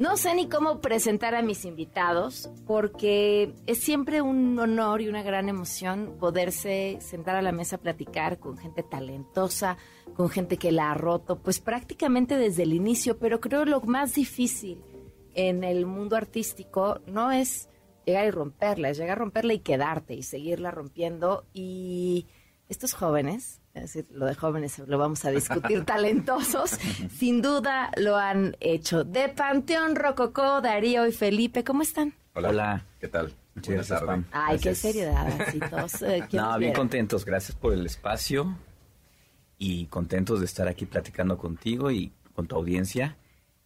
No sé ni cómo presentar a mis invitados porque es siempre un honor y una gran emoción poderse sentar a la mesa a platicar con gente talentosa, con gente que la ha roto, pues prácticamente desde el inicio, pero creo lo más difícil en el mundo artístico no es llegar y romperla, es llegar a romperla y quedarte y seguirla rompiendo. Y estos jóvenes, es decir, lo de jóvenes lo vamos a discutir, talentosos, sin duda lo han hecho. De Panteón Rococó, Darío y Felipe, ¿cómo están? Hola. ¿Qué tal? Muchas Buenas gracias, tardes. Pam. Ay, qué seriedad, así todos. eh, ¿quién No, bien contentos. Gracias por el espacio y contentos de estar aquí platicando contigo y con tu audiencia.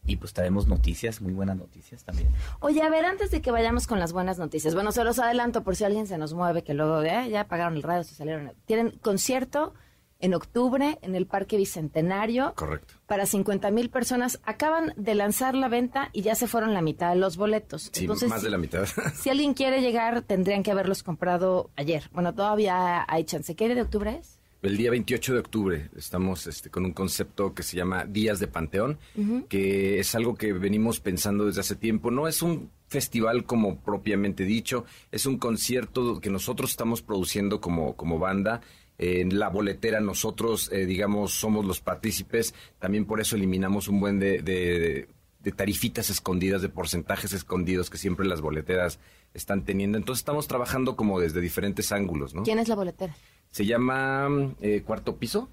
Y pues traemos noticias, muy buenas noticias también. Oye, a ver, antes de que vayamos con las buenas noticias, bueno, se los adelanto por si alguien se nos mueve, que luego eh, ya apagaron el radio, se salieron. Tienen concierto en octubre en el Parque Bicentenario Correcto. para 50 mil personas. Acaban de lanzar la venta y ya se fueron la mitad de los boletos. Sí, Entonces, más de la mitad. si alguien quiere llegar, tendrían que haberlos comprado ayer. Bueno, todavía hay chance. ¿Qué día de octubre es? El día 28 de octubre estamos este, con un concepto que se llama Días de Panteón, que es algo que venimos pensando desde hace tiempo. No es un festival como propiamente dicho, es un concierto que nosotros estamos produciendo como, como banda. En la boletera nosotros, eh, digamos, somos los partícipes. También por eso eliminamos un buen de, de- de tarifitas escondidas, de porcentajes escondidos que siempre las boleteras están teniendo. Entonces estamos trabajando como desde diferentes ángulos, ¿no? ¿Quién es la boletera? Se llama eh, Cuarto Piso,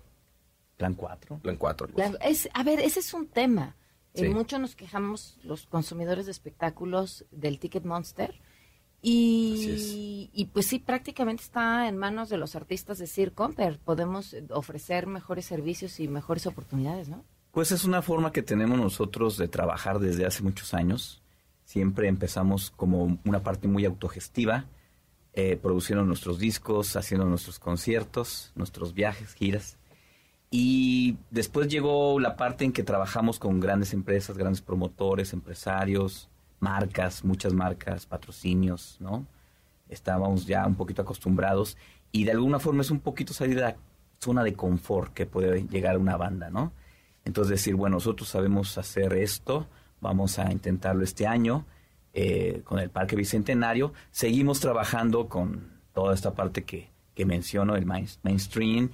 Plan 4. Plan 4. La- es, a ver, ese es un tema. Eh, Sí. mucho nos quejamos los consumidores de espectáculos del Ticket Monster. Y, y pues sí, prácticamente está en manos de los artistas decir, Comper, podemos eh, ofrecer mejores servicios y mejores oportunidades, ¿no? Pues es una forma que tenemos nosotros de trabajar desde hace muchos años. Siempre empezamos como una parte muy autogestiva, eh, produciendo nuestros discos, haciendo nuestros conciertos, nuestros viajes, giras. Y después llegó la parte en que trabajamos con grandes empresas, grandes promotores, empresarios, marcas, muchas marcas, patrocinios, ¿no? Estábamos ya un poquito acostumbrados y de alguna forma es un poquito salir de la zona de confort que puede llegar una banda, ¿no? Entonces decir, bueno, nosotros sabemos hacer esto, vamos a intentarlo este año eh, con el Parque Bicentenario. Seguimos trabajando con toda esta parte que, que menciono, el main- mainstream.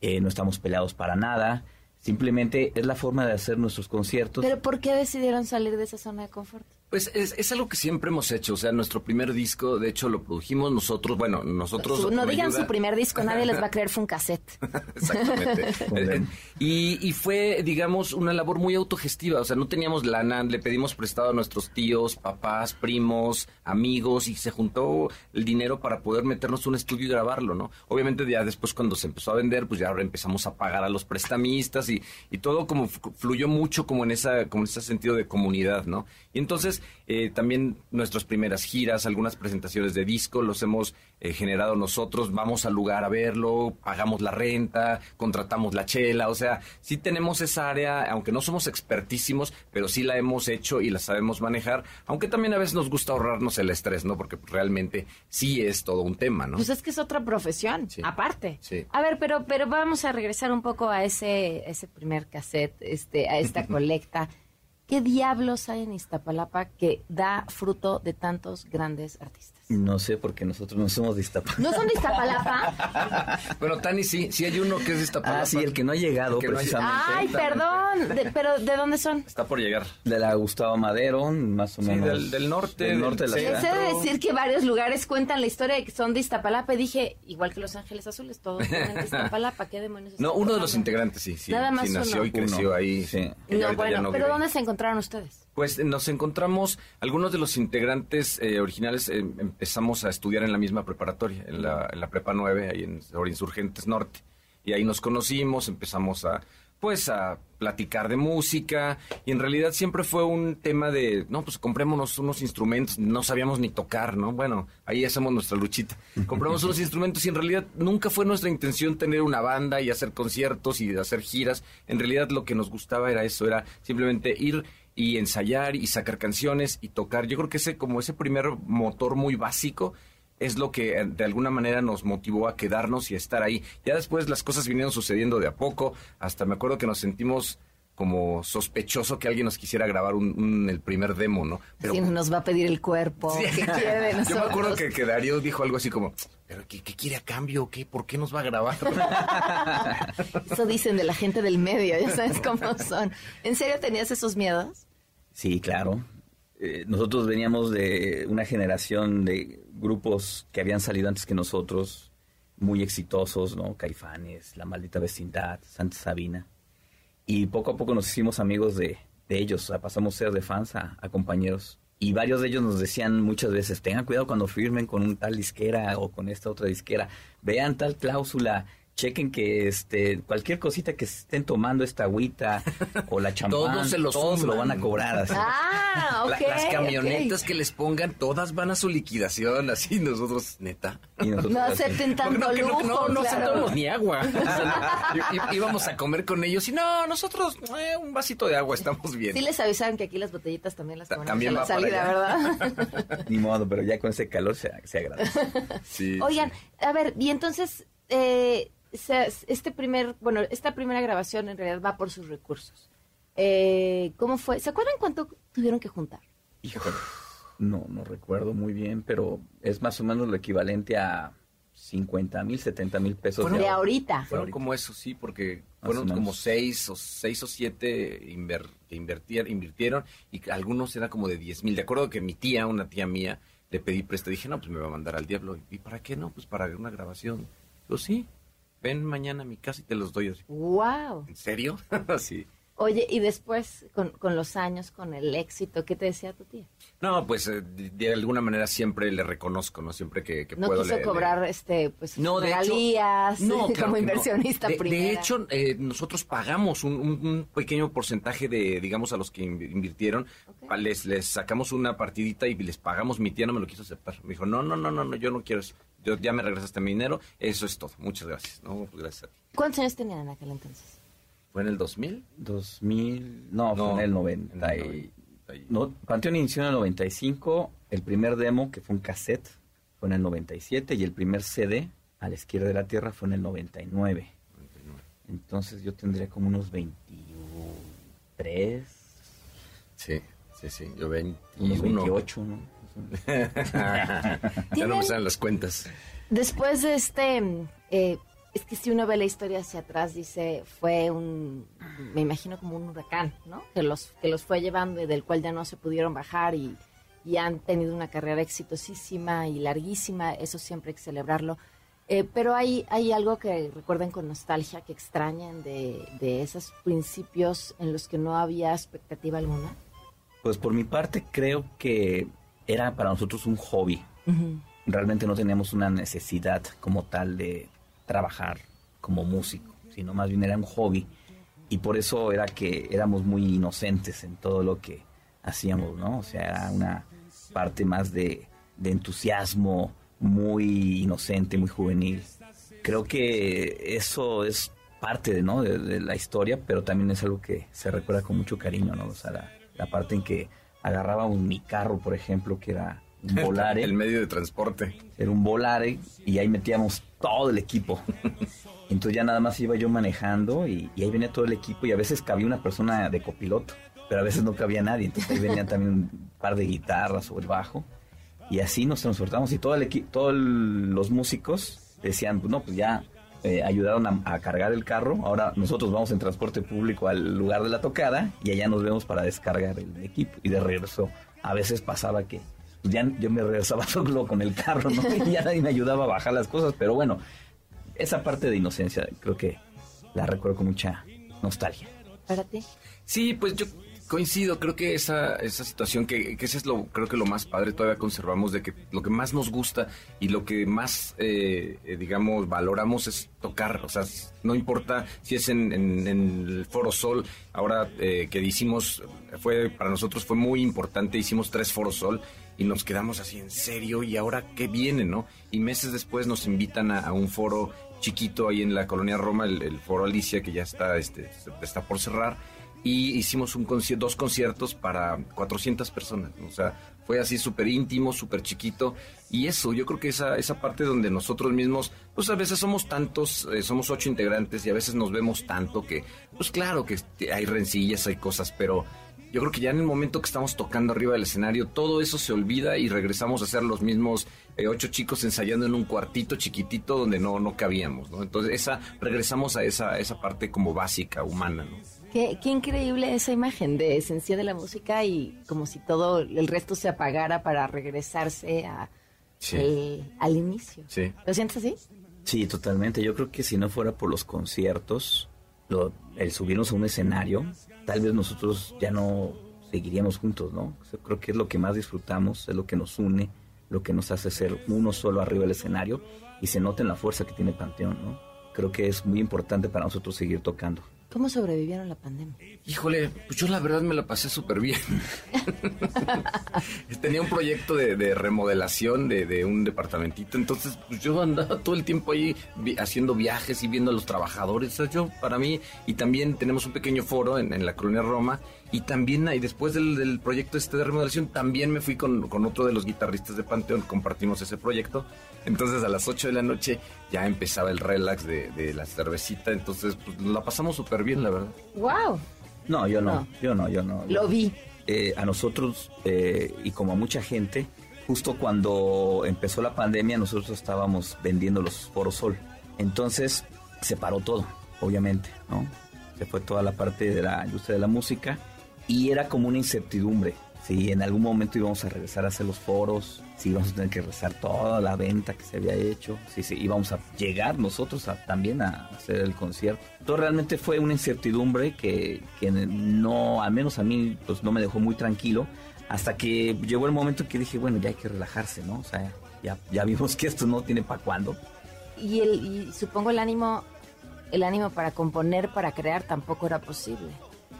eh, no estamos peleados para nada. Simplemente es la forma de hacer nuestros conciertos. Pero ¿por qué decidieron salir de esa zona de confort? Pues es, es algo que siempre hemos hecho. O sea, nuestro primer disco, de hecho, lo produjimos nosotros. Bueno, nosotros. Su- no digan ayuda- su primer disco, nadie les va a creer, fue un cassette. Exactamente. Muy bien. y, y fue, digamos, una labor muy autogestiva. O sea, no teníamos lana, le pedimos prestado a nuestros tíos, papás, primos, amigos, y se juntó el dinero para poder meternos a un estudio y grabarlo, ¿no? Obviamente, ya después, cuando se empezó a vender, pues ya ahora empezamos a pagar a los prestamistas y, y todo como fluyó mucho como en esa, como en ese sentido de comunidad, ¿no? Y entonces, eh, también nuestras primeras giras, algunas presentaciones de disco, los hemos eh, generado nosotros, vamos al lugar a verlo, pagamos la renta, contratamos la chela, o sea, sí tenemos esa área, aunque no somos expertísimos, pero sí la hemos hecho y la sabemos manejar, aunque también a veces nos gusta ahorrarnos el estrés, ¿no? Porque realmente sí es todo un tema, ¿no? Pues es que es otra profesión, Sí. aparte. Sí. A ver, pero, pero vamos a regresar un poco a ese, ese primer cassette, este, a esta colecta. ¿Qué diablos hay en Iztapalapa que da fruto de tantos grandes artistas? No sé, porque nosotros no somos de Iztapalapa. ¿No son de Iztapalapa? Bueno, Tani sí, sí hay uno que es de Iztapalapa. Ah, sí, el que no ha llegado que no ha precisamente. Ay, perdón. De- pero ¿de dónde son? Está por llegar. De la Gustavo Madero, más o Sí, menos. del- del norte, Del del norte de la ciudad. Sé de decir que varios lugares cuentan la historia de que son de Iztapalapa y dije, igual que Los Ángeles Azules, todos vienen de Iztapalapa, ¿qué demonios? No, uno de los integrantes, sí, sí. Nada más sí nació uno. y creció Uno, ahí. sí. No, bueno, no pero vive. ¿dónde se encontraron ustedes? Pues eh, nos encontramos, algunos de los integrantes eh, originales eh, empezamos a estudiar en la misma preparatoria, en la, en la Prepa 9, ahí en sobre Insurgentes Norte. Y ahí nos conocimos, empezamos a, pues, a platicar de música. Y en realidad siempre fue un tema de, no, pues comprémonos unos instrumentos, no sabíamos ni tocar, ¿no? Bueno, ahí hacemos nuestra luchita. Compramos unos instrumentos y en realidad nunca fue nuestra intención tener una banda y hacer conciertos y hacer giras. En realidad lo que nos gustaba era eso, era simplemente ir y ensayar y sacar canciones y tocar. Yo creo que ese como ese primer motor muy básico es lo que eh, de alguna manera nos motivó a quedarnos y a estar ahí. Ya después las cosas vinieron sucediendo de a poco, hasta me acuerdo que nos sentimos como sospechoso que alguien nos quisiera grabar un, un- el primer demo, ¿no? Pero nos va a pedir el cuerpo, Sí. ¿qué quiere de Yo me acuerdo que, que Darío dijo algo así como, ¿pero qué, qué quiere a cambio? ¿Qué? ¿Por qué nos va a grabar? Eso dicen de la gente del medio, ya sabes cómo son. ¿En serio tenías esos miedos? Sí, claro. Eh, nosotros veníamos de una generación de grupos que habían salido antes que nosotros, muy exitosos, ¿no? Caifanes, La Maldita Vecindad, Santa Sabina. Y poco a poco nos hicimos amigos de, de ellos, o sea, pasamos ser de fans a, a compañeros. Y varios de ellos nos decían muchas veces, tengan cuidado cuando firmen con un tal disquera o con esta otra disquera, vean tal cláusula, chequen que este cualquier cosita que estén tomando esta agüita o la champán, Todos se lo todos lo van a cobrar así. Ah, ok. La- las camionetas que les pongan, todas van a su liquidación, así nosotros, neta. Y nosotros No acepten tanto No, lujo, no, no claro. aceptamos ni agua. O sea, íbamos a comer con ellos y no, nosotros eh, un vasito de agua, estamos bien. Sí les avisaron que aquí las botellitas también las ponemos también a la salida. ¿verdad? Ni modo, pero ya con ese calor se, se agradece. Sí, Oigan, sí. a ver, y entonces, eh, este primer, bueno, esta primera grabación en realidad va por sus recursos. Eh, ¿Cómo fue? ¿Se acuerdan cuánto tuvieron que juntar? Híjole, no, no recuerdo muy bien, pero es más o menos lo equivalente a 50 mil, 70 mil pesos. de ahorita. Fueron ahorita. como eso, sí, porque fueron como seis o seis o siete inver- que invertir- invirtieron y algunos era como de 10 mil. De acuerdo que mi tía, una tía mía, le pedí presta. Dije, no, pues me va a mandar al diablo. ¿Y para qué no? Pues para una grabación. Yo sí, ven mañana a mi casa y te los doy así. Wow. ¿En serio? sí. Oye, y después, con, con los años, con el éxito, ¿qué te decía tu tía? No, pues eh, de, de alguna manera siempre le reconozco, ¿no? Siempre que, que No puedo quiso le- le- cobrar, este, pues, No, hecho- regalías, No, claro como no. inversionista de, hecho, eh, nosotros pagamos un, un- un pequeño porcentaje de, digamos, a los que inv- invirtieron. Les, les sacamos una partidita y les pagamos. Mi tía no me lo quiso aceptar. Me dijo, no, no, no, no, no yo no quiero eso. Yo, ya me regresaste mi dinero. Eso es todo. Muchas gracias. No, gracias a ti. ¿Cuántos años tenían en aquel entonces? ¿Fue en el 2000? 2000, no, fue en el 90. en el y- 90 y- no, Panteón inició en el 95, el primer demo, que fue un cassette, fue en el 97, y el primer CD, a la izquierda de la Tierra, fue en el 99. 99. Entonces yo tendría como unos 23, Sí, sí, sí. Yo 21. unos 28, ¿no? ya no ¿Tienen- me salen las cuentas. Después de este, eh, es que si uno ve la historia hacia atrás, dice, fue un, me imagino como un huracán, ¿no? Que los, que los fue llevando y del cual ya no se pudieron bajar y, y han tenido una carrera exitosísima y larguísima, eso siempre hay que celebrarlo. Eh, pero hay, hay algo que recuerden con nostalgia, que extrañan de, de esos principios en los que no había expectativa alguna. Pues por mi parte creo que era para nosotros un hobby. Realmente no teníamos una necesidad como tal de trabajar como músico, sino más bien era un hobby. Y por eso era que éramos muy inocentes en todo lo que hacíamos, ¿no? O sea, era una parte más de, de entusiasmo, muy inocente, muy juvenil. Creo que eso es parte de, ¿no? de, de la historia, pero también es algo que se recuerda con mucho cariño, ¿no? O sea, la, la parte en que agarrábamos mi carro, por ejemplo, que era un volare. El medio de transporte. Era un volare y ahí metíamos todo el equipo. Entonces ya nada más iba yo manejando y, y ahí venía todo el equipo y a veces cabía una persona de copiloto, pero a veces no cabía nadie. Entonces ahí venía también un par de guitarras o el bajo Y así nos transportamos y todo el equi- todos los músicos decían, no, pues ya eh, ayudaron a, a cargar el carro, ahora nosotros vamos en transporte público al lugar de la tocada y allá nos vemos para descargar el equipo y de regreso a veces pasaba que pues, ya yo me regresaba solo con el carro, ¿no? Y ya nadie me ayudaba a bajar las cosas, pero bueno, esa parte de inocencia creo que la recuerdo con mucha nostalgia. Para ti. Sí, pues yo coincido, creo que esa, esa situación, que, que ese es lo, creo que lo más padre, todavía conservamos de que lo que más nos gusta y lo que más, eh, eh, digamos, valoramos es tocar, o sea, no importa si es en, en- el Foro Sol, ahora eh, que hicimos, fue, para nosotros fue muy importante, hicimos tres Foro Sol y nos quedamos así en serio y ahora qué viene, ¿no? Y meses después nos invitan a, a un foro chiquito ahí en la colonia Roma, el, el foro Alicia, que ya está, este, está por cerrar y hicimos un conci- dos conciertos para 400 personas. O sea, fue así súper íntimo, súper chiquito. Y eso, yo creo que esa, esa parte donde nosotros mismos, pues a veces somos tantos, eh, somos ocho integrantes y a veces nos vemos tanto que, pues claro que este, hay rencillas, hay cosas, pero yo creo que ya en el momento que estamos tocando arriba del escenario, todo eso se olvida y regresamos a ser los mismos eh, ocho chicos ensayando en un cuartito chiquitito donde no, no cabíamos, ¿no? Entonces, esa, regresamos a esa, esa parte como básica, humana, ¿no? Qué, qué increíble esa imagen de esencia de la música y como si todo el resto se apagara para regresarse a, Sí. el- al inicio. Sí. ¿Lo sientes así? Sí, totalmente. Yo creo que si no fuera por los conciertos, lo- el subirnos a un escenario, tal vez nosotros ya no seguiríamos juntos, ¿no? O sea, creo que es lo que más disfrutamos, es lo que nos une, lo que nos hace ser uno solo arriba del escenario y se nota en la fuerza que tiene Panteón, ¿no? Creo que es muy importante para nosotros seguir tocando. ¿Cómo sobrevivieron la pandemia? Híjole, pues yo la verdad me la pasé súper bien. Tenía un proyecto de, de remodelación de, de un departamentito, entonces pues yo andaba todo el tiempo ahí vi- haciendo viajes y viendo a los trabajadores. O sea, yo, para mí, y también tenemos un pequeño foro en, en la colonia Roma, y también ahí después del, del proyecto este de remodelación, también me fui con, con otro de los guitarristas de Panteón, compartimos ese proyecto. Entonces a las 8 de la noche ya empezaba el relax de, de la cervecita, entonces pues, la pasamos súper bien, la verdad. ¡Wow! No, yo no, No. yo no, yo no. Lo vi. Eh, a nosotros eh, y como a mucha gente, justo cuando empezó la pandemia nosotros estábamos vendiendo los foros sol. Entonces se paró todo, obviamente, ¿no? Se fue toda la parte de la industria de la música y era como una incertidumbre. Si en algún momento íbamos a regresar a hacer los foros, si íbamos a tener que regresar toda la venta que se había hecho, si sí, íbamos a llegar nosotros a- también a hacer el concierto. Todo realmente fue una incertidumbre que, que no, al menos a mí, pues no me dejó muy tranquilo, hasta que llegó el momento que dije, bueno, ya hay que relajarse, ¿no? O sea, ya, ya vimos que esto no tiene para cuándo. Y, el, y supongo el ánimo, el ánimo para componer, para crear, tampoco era posible.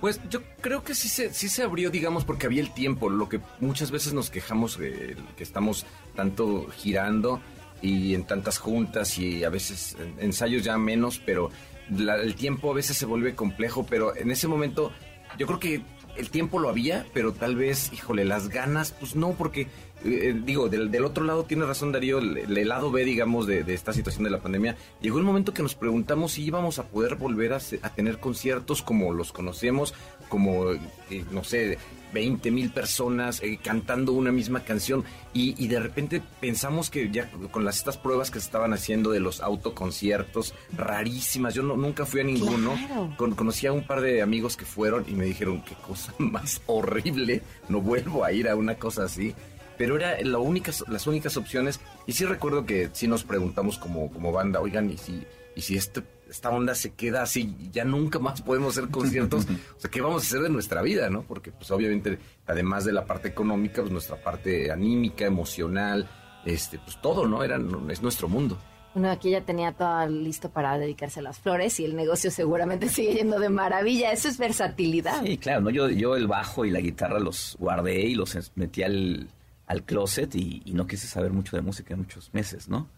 Pues yo creo que sí se, sí se abrió, digamos, porque había el tiempo, lo que muchas veces nos quejamos, que estamos tanto girando y en tantas juntas y a veces en- ensayos ya menos, pero la- el tiempo a veces se vuelve complejo, pero en ese momento yo creo que el tiempo lo había, pero tal vez, híjole, las ganas, pues no, porque eh, digo, del, del otro lado tiene razón Darío, el, lado B, digamos, de, esta situación de la pandemia, llegó el momento que nos preguntamos si íbamos a poder volver a tener conciertos como los conocemos, como, eh, no sé, 20 mil personas eh, cantando una misma canción y, y de repente pensamos que ya con las estas pruebas que se estaban haciendo de los autoconciertos rarísimas, yo no, nunca fui a ninguno, Claro. con- conocí a un par de amigos que fueron y me dijeron qué cosa más horrible, no vuelvo a ir a una cosa así. Pero era la única, las únicas opciones. Y sí recuerdo que sí nos preguntamos como, como banda, oigan, ¿y si, y si este, esta onda se queda así, ya nunca más podemos hacer conciertos? o sea, ¿qué vamos a hacer de nuestra vida, no? Porque pues obviamente, además de la parte económica, pues nuestra parte anímica, emocional, este, pues todo, ¿no? Era, es nuestro mundo. Uno aquí ya tenía todo listo para dedicarse a las flores y el negocio seguramente sigue yendo de maravilla. Eso es versatilidad. Sí, claro, ¿no? Yo, yo el bajo y la guitarra los guardé y los metí al, al closet y, y no quise saber mucho de música en muchos meses, ¿no?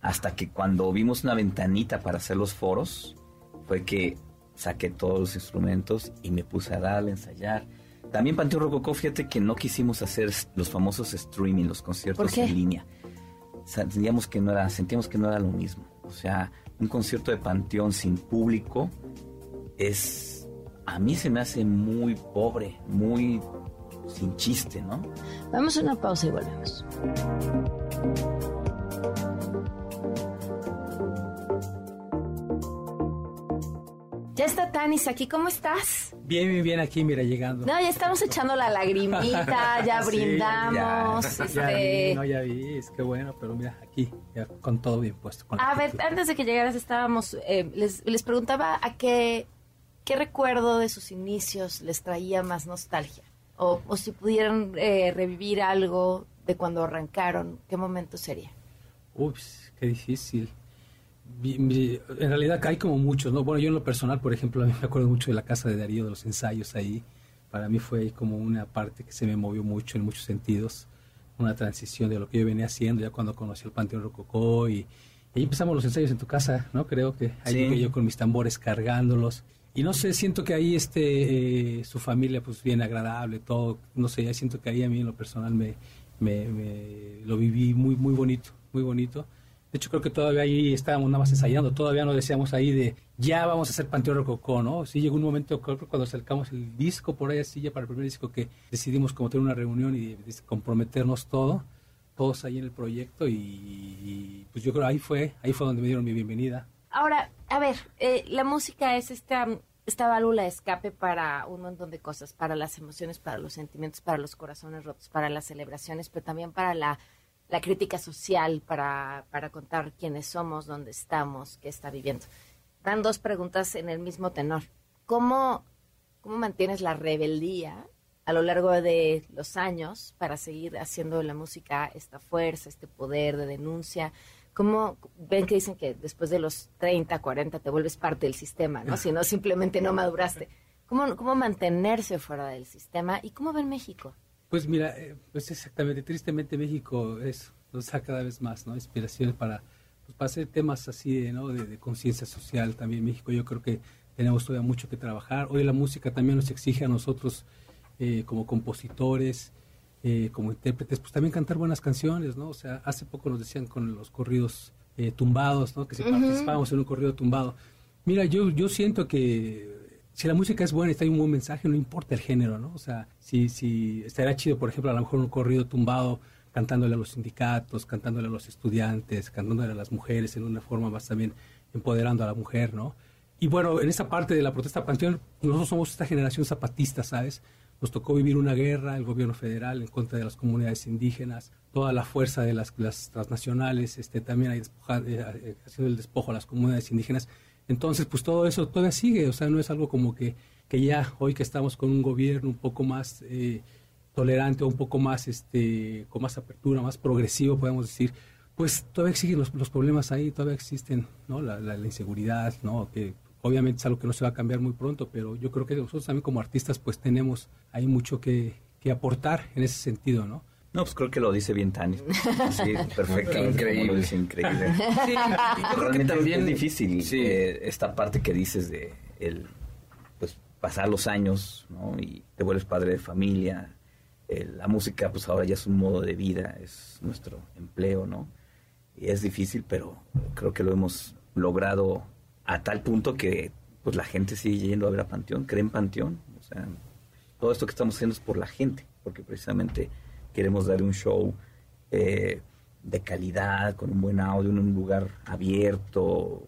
Hasta que cuando vimos una ventanita para hacer los foros, fue que saqué todos los instrumentos y me puse a darle, a ensayar. También Panteón Rococó, fíjate que no quisimos hacer los famosos streaming, los conciertos en línea. Sentíamos que no era, sentíamos que no era lo mismo. O sea, un concierto de Panteón sin público es a mí se me hace muy pobre, muy sin chiste, ¿no? Vamos a una pausa y volvemos. Ya está Tanis aquí, ¿cómo estás? Bien, bien, bien, aquí, mira, llegando. No, ya estamos echando la lagrimita, ya Sí, brindamos. Ya este... vi, no, ya vi, es que bueno, pero mira, aquí, ya con todo bien puesto. con A ver, actitud. antes de que llegaras estábamos, eh, les, les preguntaba a qué, qué recuerdo de sus inicios les traía más nostalgia. O, o si pudieran eh, revivir algo de cuando arrancaron, ¿qué momento sería? Ups, qué difícil. En realidad hay como muchos, ¿no? Bueno, yo en lo personal, por ejemplo, a mí me acuerdo mucho de la casa de Darío, de los ensayos ahí. Para mí fue como una parte que se me movió mucho en muchos sentidos. Una transición de lo que yo venía haciendo ya cuando conocí el Panteón Rococó y, y ahí empezamos los ensayos en tu casa, ¿no? Creo que ahí Sí. yo con mis tambores cargándolos. Y no sé, siento que ahí este, eh, su familia pues bien agradable, todo, no sé, ya siento que ahí a mí en lo personal me, me, me- lo viví muy, muy bonito, muy bonito. De hecho, creo que todavía ahí estábamos nada más ensayando, todavía no decíamos ahí de ya vamos a hacer Panteón Rococó, ¿no? Sí llegó un momento, cuando acercamos el disco por ahí así, ya para el primer disco, que decidimos como tener una reunión y, comprometernos todo, todos ahí en el proyecto y, y, pues yo creo ahí fue, ahí fue donde me dieron mi bienvenida. Ahora, a ver, eh, la música es esta, esta válvula de escape para un montón de cosas, para las emociones, para los sentimientos, para los corazones rotos, para las celebraciones, pero también para la, la crítica social, para, para contar quiénes somos, dónde estamos, qué está viviendo. Dan dos preguntas en el mismo tenor. ¿Cómo, cómo mantienes la rebeldía a lo largo de los años para seguir haciendo la música esta fuerza, este poder de denuncia? ¿Cómo ven que dicen que después de los 30, 40 te vuelves parte del sistema, ¿no? Si no, simplemente no maduraste. ¿Cómo, ¿Cómo mantenerse fuera del sistema y cómo ven México? Pues mira, eh, pues exactamente, tristemente México es, nos da cada vez más, ¿no? Inspiraciones para, pues, para hacer temas así, de, ¿no? De, de conciencia social también. México yo creo que tenemos todavía mucho que trabajar. Hoy la música también nos exige a nosotros eh, como compositores, eh, como intérpretes, pues también cantar buenas canciones, ¿no? O sea, hace poco nos decían con los corridos eh, tumbados, ¿no? Que si participábamos en un corrido tumbado. Mira, yo, yo siento que si la música es buena y está ahí un buen mensaje, no importa el género, ¿no? O sea, si, si estaría chido, por ejemplo, a lo mejor un corrido tumbado cantándole a los sindicatos, cantándole a los estudiantes, cantándole a las mujeres en una forma más también empoderando a la mujer, ¿no? Y bueno, en esa parte de la protesta panteón, nosotros somos esta generación zapatista, ¿sabes? Nos tocó vivir una guerra, el gobierno federal en contra de las comunidades indígenas, toda la fuerza de las, transnacionales, este, también hay despoja- eh, el despojo a las comunidades indígenas. Entonces, pues todo eso todavía sigue, o sea, no es algo como que, que ya hoy que estamos con un gobierno un poco más eh, tolerante o un poco más, este, con más apertura, más progresivo, podemos decir, pues todavía siguen los, los problemas ahí, todavía existen, ¿no? La, la- la inseguridad, ¿no? Que obviamente es algo que no se va a cambiar muy pronto, pero yo creo que nosotros también como artistas pues tenemos ahí mucho que, que aportar en ese sentido, ¿no? No, pues creo que lo dice bien Tani. Sí, perfecto. Increíble. Es increíble. Sí, y yo creo que también es difícil Sí. eh, esta parte que dices de el pues pasar los años ¿no? y te vuelves padre de familia Eh, la música pues ahora ya es un modo de vida es nuestro empleo no y es difícil pero creo que lo hemos logrado a tal punto que pues la gente sigue yendo a ver a Panteón cree en Panteón o sea todo esto que estamos haciendo es por la gente porque precisamente queremos dar un show eh, de calidad, con un buen audio, en un lugar abierto,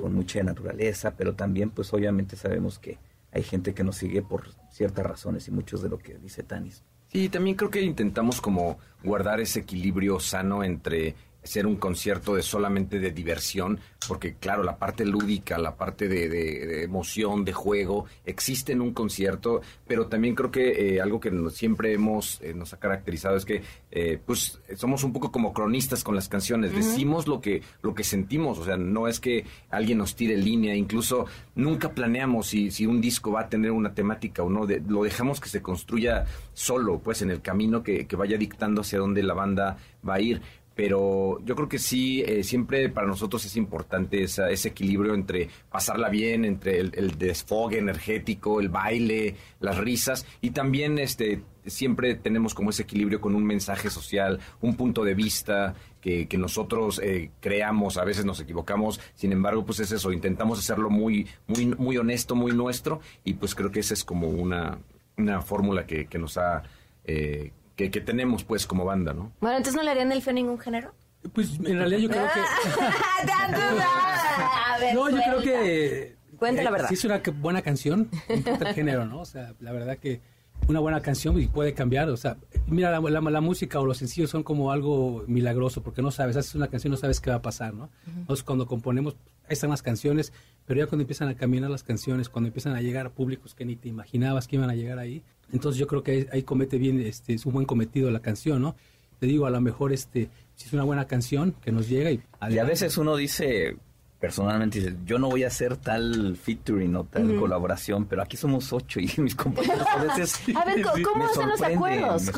con mucha naturaleza, pero también pues obviamente sabemos que hay gente que nos sigue por ciertas razones y muchos de lo que dice Tanis. Sí, también creo que intentamos como guardar ese equilibrio sano entre ser un concierto de solamente de diversión, porque claro, la parte lúdica, la parte de, de- de emoción, de juego, existe en un concierto, pero también creo que eh, algo que nos- siempre hemos, eh, nos ha caracterizado es que eh, pues somos un poco como cronistas con las canciones, decimos lo que, lo que sentimos, o sea, no es que alguien nos tire línea, incluso nunca planeamos si, si un disco va a tener una temática o no, de- lo dejamos que se construya solo, pues en el camino que, que vaya dictando hacia dónde la banda va a ir. Pero yo creo que sí, eh, siempre para nosotros es importante esa- ese equilibrio entre pasarla bien, entre el, el desfogue energético, el baile, las risas y también este siempre tenemos como ese equilibrio con un mensaje social, un punto de vista que, que nosotros eh, creamos, a veces nos equivocamos, sin embargo pues es eso, intentamos hacerlo muy, muy, muy honesto, muy nuestro y pues creo que esa es como una, una fórmula que, que nos ha eh, que, que tenemos pues como banda, ¿no? Bueno, entonces no le harían el feo a ningún género. Pues en realidad yo creo que... A ver, No, yo creo que... Cuenta la eh, verdad. Si es una buena canción, no importa el género, ¿no? O sea, la verdad que una buena canción y puede cambiar, o sea, mira, la, la- la música o los sencillos son como algo milagroso, porque no sabes, haces una canción, no sabes qué va a pasar, ¿no? Entonces, cuando componemos, ahí están las canciones, pero ya cuando empiezan a caminar las canciones, cuando empiezan a llegar a públicos que ni te imaginabas que iban a llegar ahí, entonces yo creo que ahí, ahí comete bien, este, es un buen cometido la canción, ¿no? Te digo, a lo mejor, este, si es una buena canción que nos llega y... Y a veces uno dice, personalmente, dice, yo no voy a hacer tal featuring o tal colaboración, pero aquí somos ocho y mis compañeros a veces... A ver, ¿cómo, hacen los acuerdos?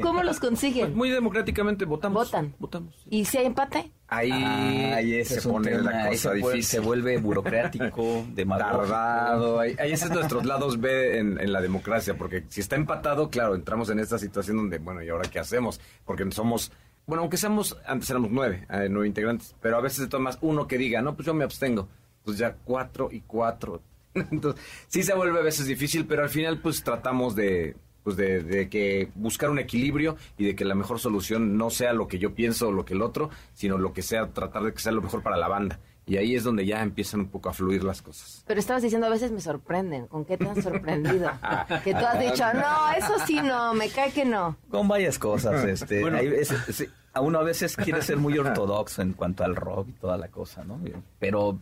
¿Cómo, los consiguen? Muy democráticamente votamos. Votan. Votamos. ¿Y si hay empate? Ahí ese se pone tema, la ahí cosa se, difícil. se vuelve burocrático, tardado. Ahí, ahí ese es nuestros lados B en, en la democracia, porque si está empatado, claro, entramos en esta situación donde, bueno, ¿y ahora qué hacemos? Porque somos, bueno, aunque seamos, antes éramos nueve, eh, nueve integrantes, pero a veces de todas más uno que diga, no, pues yo me abstengo. Pues ya cuatro y cuatro. Entonces, sí se vuelve a veces difícil, pero al final pues tratamos de pues de, de que buscar un equilibrio y de que la mejor solución no sea lo que yo pienso o lo que el otro, sino lo que sea tratar de que sea lo mejor para la banda. Y ahí es donde ya empiezan un poco a fluir las cosas. Pero estabas diciendo, a veces me sorprenden. ¿Con qué te han sorprendido? que tú has dicho, no, eso sí no, me cae que no. Con varias cosas, este, Bueno. hay veces- sí, a uno a veces quiere ser muy ortodoxo en cuanto al rock y toda la cosa, ¿no? Pero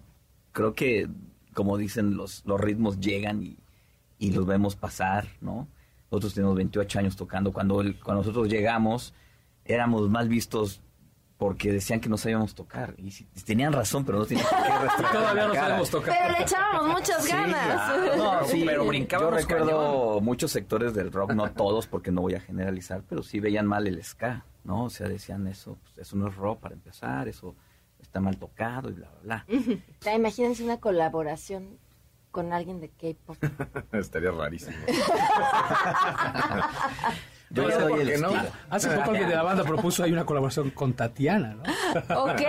creo que, como dicen, los, los ritmos llegan y, y los vemos pasar, ¿no? Nosotros tenemos 28 años tocando. Cuando, el- cuando nosotros llegamos, éramos mal vistos porque decían que no sabíamos tocar. Y si- tenían razón, pero no tenían por qué restregar Todavía no sabemos tocar. Pero le echábamos muchas Sí, ganas. claro. No, sí, Pero Yo brincábamos recuerdo muchos sectores del rock, no todos, porque no voy a generalizar, pero sí veían mal el ska, ¿no? O sea, decían eso, pues, eso no es rock para empezar, eso está mal tocado y bla, bla, bla. Imagínense una colaboración con alguien de K-pop. Estaría rarísimo. Yo Pero, soy ¿por el no? Hace poco alguien de la banda propuso ahí una colaboración con Tatiana, ¿no? ok,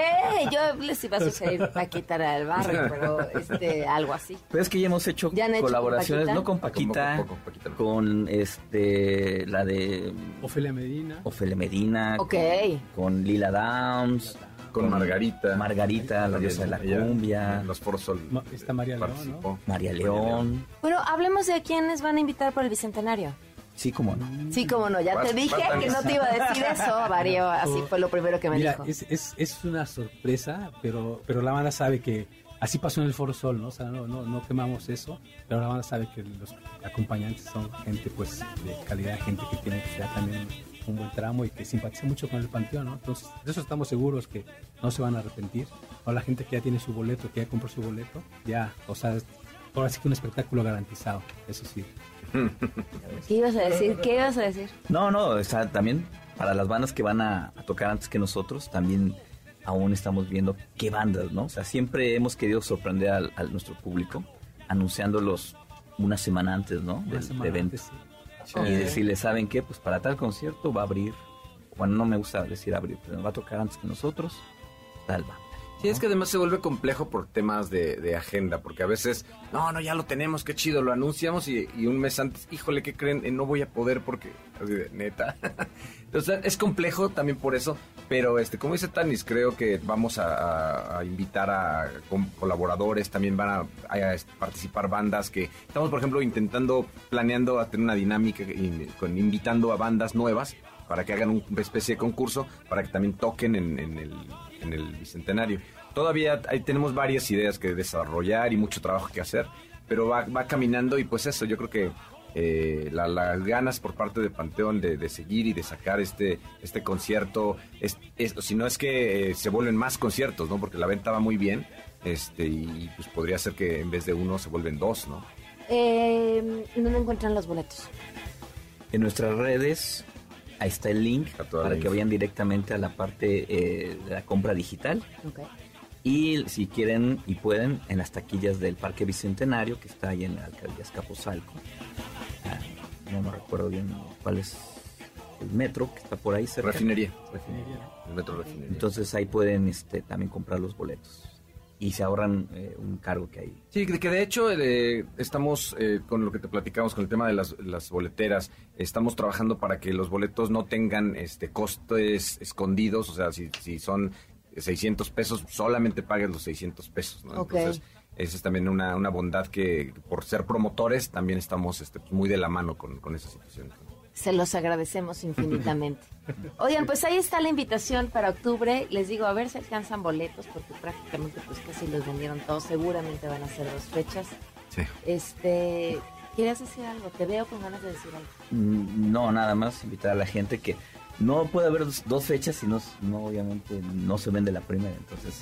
yo les iba a sugerir Paquita del barrio, pero este, algo así. Pero es que ya hemos hecho ¿Ya hecho con colaboraciones, Paquita? no con Paquita, Con poco, Paquita no. con este, la de Ofelia Medina. Ofelia Medina, Ok. con Lila Downs, Con Margarita. Margarita, la diosa de la Ella, cumbia, Los Foros Sol. Ma- está María León, participó. María León, Bueno, hablemos de quiénes van a invitar por el Bicentenario. Sí, como no. Sí, como no, ya te dije que no te iba a decir eso, Vario, así fue lo primero que me Mira, dijo. es, es, es una sorpresa, pero, pero la banda sabe que así pasó en el Foro Sol, ¿no? O sea, no, no, no quemamos eso, pero la banda sabe que los acompañantes son gente, pues, de calidad, gente que tiene que ser también un buen tramo y que simpatiza mucho con el Panteón, ¿no? Entonces, de eso estamos seguros que no se van a arrepentir. O la gente que ya tiene su boleto, que ya compró su boleto, ya, o sea, ahora sí que un espectáculo garantizado, eso sí. ¿Qué ibas a decir? ¿Qué ibas a decir? No, no, o sea, también para las bandas que van a, a tocar antes que nosotros, también aún estamos viendo qué bandas, ¿no? O sea, siempre hemos querido sorprender al, al nuestro público anunciándolos una semana antes, ¿no? Del semana evento. antes, sí. Y decirles, ¿saben qué? Pues para tal concierto va a abrir, bueno, no me gusta decir abrir, pero va a tocar antes que nosotros, tal banda. Sí, es que además se vuelve complejo por temas de, agenda, porque a veces, no, no, ya lo tenemos, qué chido, lo anunciamos y, un mes antes, híjole, ¿qué creen? Eh, no voy a poder porque, así de, neta. Entonces es complejo también por eso, pero este, como dice Tanis, creo que vamos a, invitar a colaboradores, también van a, participar bandas que estamos, por ejemplo, intentando, planeando tener una dinámica in- con, invitando a bandas nuevas para que hagan un- una especie de concurso, para que también toquen en, en el, en el Bicentenario. Todavía ahí tenemos varias ideas que desarrollar y mucho trabajo que hacer, pero va, va caminando y pues eso, yo creo que eh, la- las ganas por parte de Panteón de, de seguir y de sacar este, este concierto, es, es- si no es que eh, se vuelven más conciertos, ¿no? Porque la venta va muy bien, este, y pues podría ser que en vez de uno se vuelven dos, ¿no? Eh, ¿Dónde encuentran los boletos? En nuestras redes, ahí está el link para que vayan directamente a la parte eh, de la compra digital. Ok. Y si quieren y pueden, en las taquillas del Parque Bicentenario, que está ahí en la alcaldía Escaposalco. Ah, no me recuerdo bien cuál es el metro, que está por ahí cerca. Refinería. Refinería. El metro refinería. Entonces ahí pueden este, también comprar los boletos. Y se ahorran eh, un cargo que hay. Sí, que de hecho eh, estamos eh, con lo que te platicamos con el tema de las, las, boleteras, estamos trabajando para que los boletos no tengan este costes escondidos, o sea, si, si son 600 pesos, solamente pagues los 600 pesos, ¿no? Entonces, esa es también una, una bondad que por ser promotores también estamos este, muy de la mano con, con esa situación. Se los agradecemos infinitamente. Oigan, pues ahí está la invitación para octubre. Les digo, a ver si alcanzan boletos, porque prácticamente pues casi los vendieron todos. Seguramente van a ser dos fechas. Sí. Este, ¿quieres decir algo? Te veo con ganas de decir algo. Mm, no, nada más invitar a la gente que no puede haber dos, fechas y no, no, obviamente no se vende la primera. Entonces,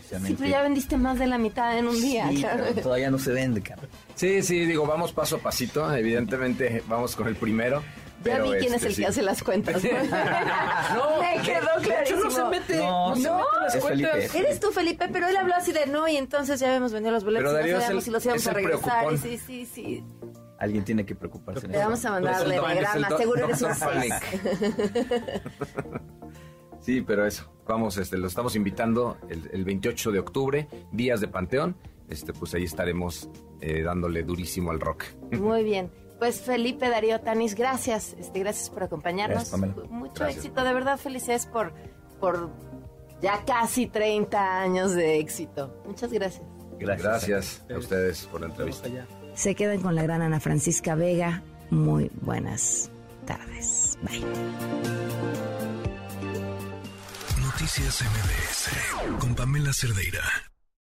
Sí, pero ya vendiste más de la mitad en un día. todavía no se vende, cara. Sí, sí, digo, vamos paso a pasito. Evidentemente, vamos con el primero. Ya vi quién es el este, que hace las cuentas. no, me quedó clarísimo. no se mete, no, las cuentas. Eres tú, Felipe, pero él habló así de no y entonces ya habíamos vendido los boletos pero y no sabíamos si los íbamos a regresar. sí, sí, sí. Alguien tiene que preocuparse. Le vamos a mandarle telegrama, seguro eres un Sí, pero eso, vamos, este, lo estamos invitando el, el 28 de octubre, días de Panteón, este, pues ahí estaremos eh, dándole durísimo al rock. Muy bien. Pues Felipe Darío Tanis, gracias, este, gracias por acompañarnos. Mucho éxito, de verdad, felicidades por, por ya casi 30 años de éxito. Muchas gracias. Gracias, gracias a ustedes por la entrevista. Se quedan con la gran Ana Francisca Vega. Muy buenas tardes. Bye. Noticias MBS con Pamela Cerdeira.